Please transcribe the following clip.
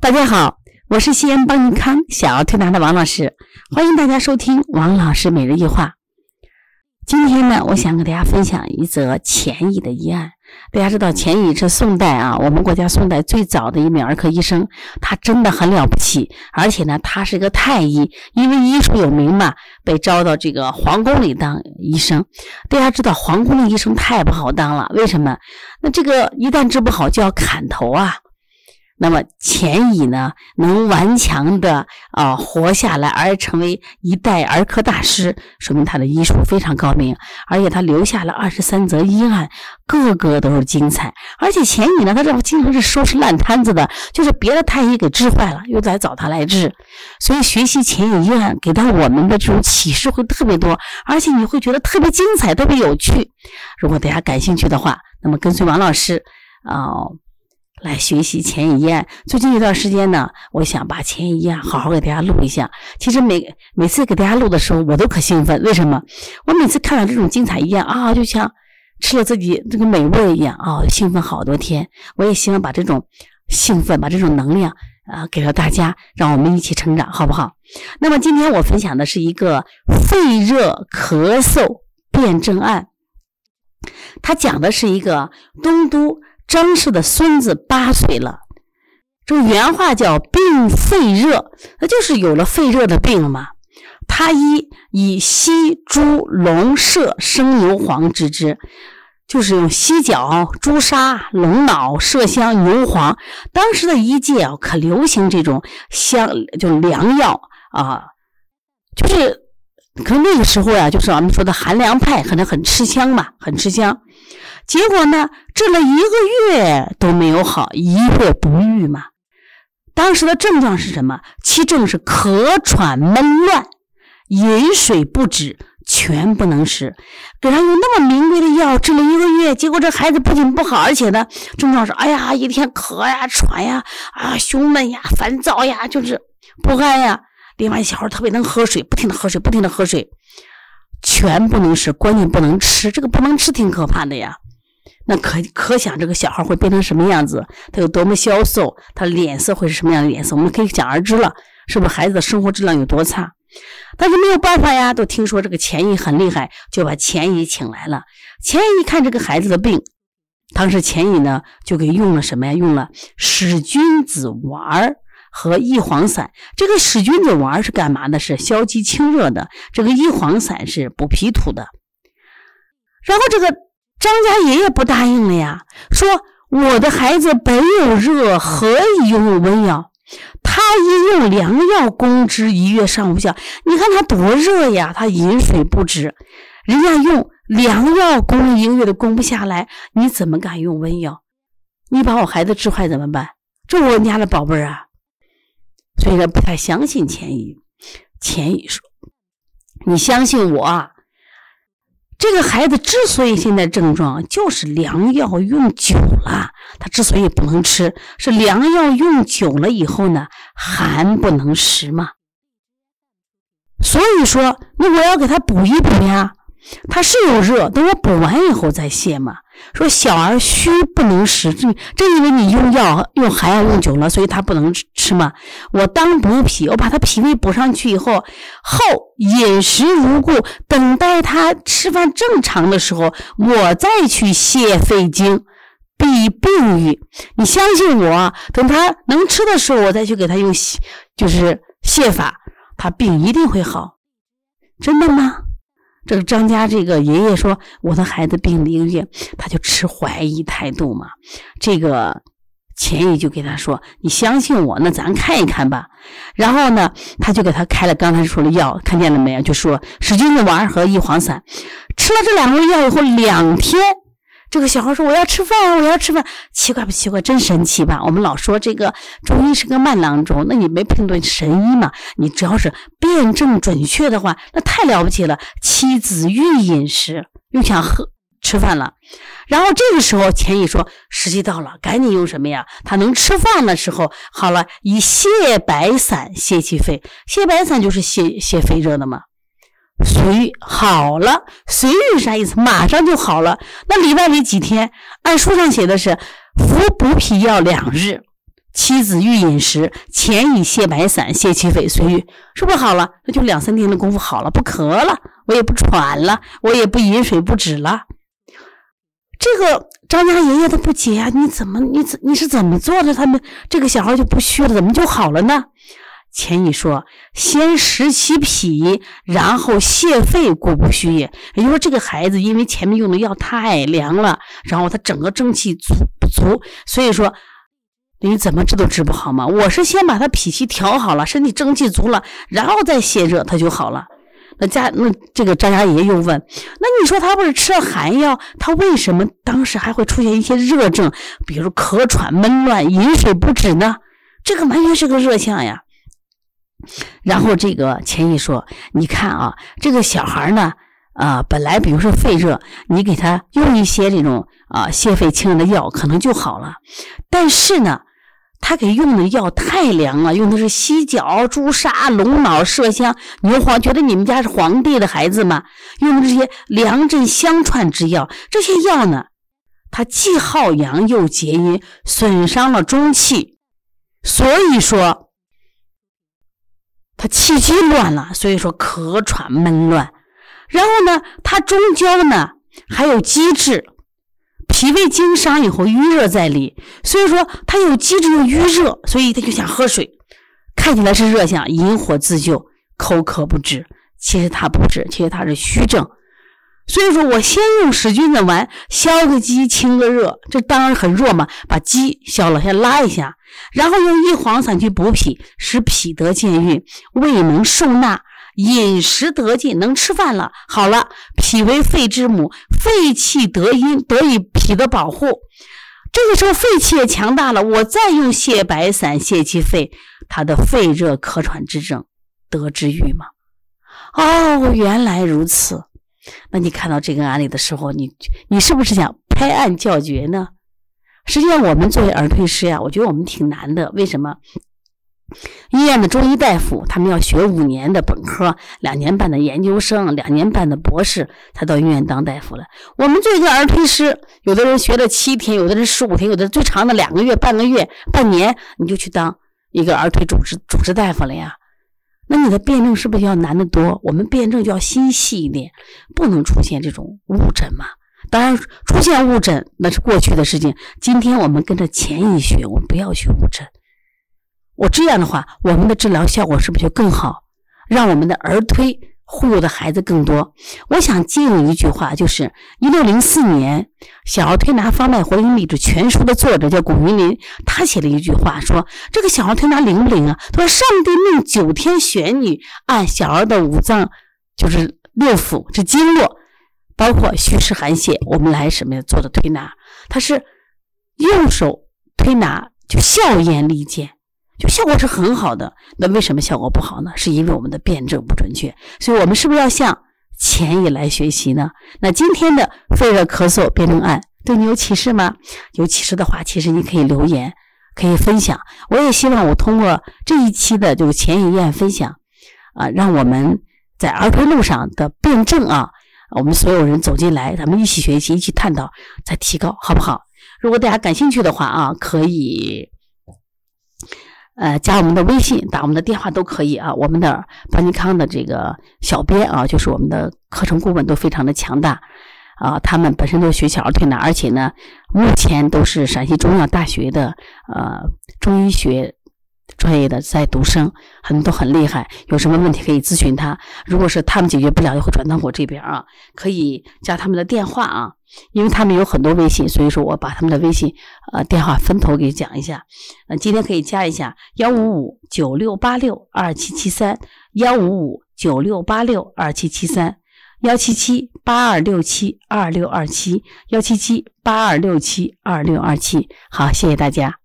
大家好，我是西安邦尼康小儿推拿的王老师，欢迎大家收听王老师每日一话。今天呢，我想给大家分享一则钱乙的医案。大家知道，钱乙是宋代啊，我们国家宋代最早的一名儿科医生，他真的很了不起，而且呢，他是一个太医，因为医术有名嘛，被招到这个皇宫里当医生。大家知道，皇宫的医生太不好当了，为什么？那这个一旦治不好，就要砍头啊。那么钱乙呢，能顽强的啊活下来，而成为一代儿科大师，说明他的医术非常高明，而且他留下了二十三则医案，个个都是精彩。而且钱乙呢，他这经常是收拾烂摊子的，就是别的太医给治坏了，又来找他来治。所以学习钱乙医案，给到我们的这种启示会特别多，而且你会觉得特别精彩，特别有趣。如果大家感兴趣的话，那么跟随王老师啊。来学习前一案。最近一段时间呢，我想把前一案好好给大家录一下。其实每每次给大家录的时候，我都可兴奋。为什么？我每次看到这种精彩一案啊，就像吃了自己这个美味一样啊，兴奋好多天。我也希望把这种兴奋、把这种能量啊，给到大家，让我们一起成长，好不好？那么今天我分享的是一个肺热咳嗽辩证案，它讲的是一个东都。张氏的孙子八岁了，这原话叫病肺热，那就是有了肺热的病嘛。他医以犀猪龙麝生牛黄治之，就是用犀角、朱砂、龙脑、麝香、牛黄。当时的医界啊，可流行这种香，就良药啊，就是可那个时候呀，就是我们说的寒凉派，可能很吃香嘛，很吃香。结果呢，治了一个月都没有好，一月不愈嘛。当时的症状是什么？其症是咳喘闷乱，饮水不止，全不能食。给他用那么名贵的药治了一个月，结果这孩子不仅不好，而且呢，症状是哎呀，一天咳呀、喘呀，啊，胸闷呀、烦躁呀，就是不安呀。另外，小孩特别能喝水，不停的喝水，不停的喝水，全不能食，关键不能吃。这个不能吃挺可怕的呀。那可可想这个小孩会变成什么样子？他有多么消瘦？他脸色会是什么样的脸色？我们可以想而知了，是不是孩子的生活质量有多差？但是没有办法呀，都听说这个钱乙很厉害，就把钱乙请来了。钱乙一看这个孩子的病，当时钱乙呢就给用了什么呀？用了使君子丸儿和益黄散。这个使君子丸是干嘛的？是消积清热的。这个益黄散是补脾土的。然后这个。张家爷爷不答应了呀，说我的孩子本有热，何以用温药？他一用凉药攻之，一月上无效。你看他多热呀，他饮水不止。人家用凉药攻一个月都攻不下来，你怎么敢用温药？你把我孩子治坏怎么办？这我家的宝贝儿啊！所以呢，不太相信钱乙。钱乙说：“你相信我。”这个孩子之所以现在症状，就是凉药用久了，他之所以不能吃，是凉药用久了以后呢，寒不能食嘛。所以说，那我要给他补一补呀。他是有热，等我补完以后再泻嘛。说小儿虚不能食，正正因为你用药用寒药用久了，所以他不能吃嘛。我当补脾，我把他脾胃补上去以后，后饮食如故，等待他吃饭正常的时候，我再去泻肺经，必病愈。你相信我，等他能吃的时候，我再去给他用，就是泻法，他病一定会好。真的吗？这个张家这个爷爷说，我的孩子病了一个月，他就持怀疑态度嘛。这个钱姨就给他说：“你相信我，那咱看一看吧。”然后呢，他就给他开了刚才说的药，看见了没有？就说使君子丸和益黄散，吃了这两味药以后，两天。这个小孩说：“我要吃饭，我要吃饭。”奇怪不奇怪？真神奇吧？我们老说这个中医是个慢郎中，那你没碰到神医嘛？你只要是辩证准确的话，那太了不起了。妻子欲饮食，又想喝吃饭了。然后这个时候，钱乙说：“时机到了，赶紧用什么呀？他能吃饭的时候，好了，以泻白散泻其肺。泻白散就是泻泻肺热的嘛。”随好了，随遇啥意思？马上就好了。那里外里几天？按书上写的是服补脾药两日，妻子欲饮食，前以泻白散泻其肺，随欲，是不是好了？那就两三天的功夫好了，不咳了，我也不喘了，我也不饮水不止了。这个张家爷爷他不解啊，你怎么你怎你是怎么做的？他们这个小孩就不虚了，怎么就好了呢？钱乙说：“先食其脾，然后泻肺，故不虚也。”也就是说，这个孩子因为前面用的药太凉了，然后他整个正气足不足，所以说你怎么治都治不好嘛。我是先把他脾气调好了，身体正气足了，然后再泻热，他就好了。那家那这个张家爷又问：“那你说他不是吃了寒药，他为什么当时还会出现一些热症，比如咳喘闷乱、饮水不止呢？这个完全是个热象呀。”然后这个钱乙说：“你看啊，这个小孩呢，啊，本来比如说肺热，你给他用一些这种啊泻肺清热的药，可能就好了。但是呢，他给用的药太凉了，用的是犀角、朱砂、龙脑、麝香、牛黄，觉得你们家是皇帝的孩子吗？用的这些凉镇相串之药，这些药呢，它既耗阳又结阴，损伤了中气，所以说。”他气机乱了，所以说咳喘闷乱。然后呢，他中焦呢还有积滞，脾胃经伤以后淤热在里，所以说他有积滞又淤热，所以他就想喝水。看起来是热象，引火自救，口渴不止。其实他不止，其实他是虚症。所以说我先用使君子丸消个积，清个热，这当然很弱嘛，把积消了，先拉一下。然后用一黄散去补脾，使脾得健运，胃能受纳，饮食得进，能吃饭了。好了，脾为肺之母，肺气得阴，得以脾的保护。这个时候肺气也强大了，我再用泻白散泻其肺，他的肺热咳喘之症得治愈吗？哦，原来如此。那你看到这个案例的时候，你你是不是想拍案叫绝呢？实际上，我们作为儿推师呀，我觉得我们挺难的。为什么？医院的中医大夫，他们要学五年的本科，两年半的研究生，两年半的博士，才到医院当大夫了。我们做一个儿推师，有的人学了七天，有的人十五天，有的最长的两个月、半个月、半年，你就去当一个儿推主治主治大夫了呀。那你的辩证是不是要难得多？我们辩证就要心细一点，不能出现这种误诊嘛。当然，出现误诊那是过去的事情。今天我们跟着前一学，我们不要去误诊。我这样的话，我们的治疗效果是不是就更好？让我们的儿推忽悠的孩子更多。我想借用一句话，就是一六零四年《小儿推拿方脉活灵秘旨全书》的作者叫巩云林，他写了一句话，说这个小儿推拿灵不灵啊？他说上帝命九天玄女按小儿的五脏，就是六腑这经络。包括虚实寒泻，我们来什么呀？做的推拿，他是右手推拿就效验力见，就效果是很好的。那为什么效果不好呢？是因为我们的辩证不准确。所以，我们是不是要向前野来学习呢？那今天的肺热咳嗽辩证案对你有启示吗？有启示的话，其实你可以留言，可以分享。我也希望我通过这一期的这个前野医分享啊，让我们在儿推路上的辩证啊。我们所有人走进来，咱们一起学习，一起探讨，再提高，好不好？如果大家感兴趣的话啊，可以呃加我们的微信，打我们的电话都可以啊。我们的邦尼康的这个小编啊，就是我们的课程顾问都非常的强大啊。他们本身都是学小儿推拿，而且呢，目前都是陕西中医药大学的呃中医学。专业的在读生，很多很厉害，有什么问题可以咨询他。如果是他们解决不了，就会转到我这边啊，可以加他们的电话啊，因为他们有很多微信，所以说我把他们的微信呃电话分头给讲一下。呃，今天可以加一下幺五五九六八六二七七三幺五五九六八六二七七三幺七七八二六七二六二七幺七七八二六七二六二七。好，谢谢大家。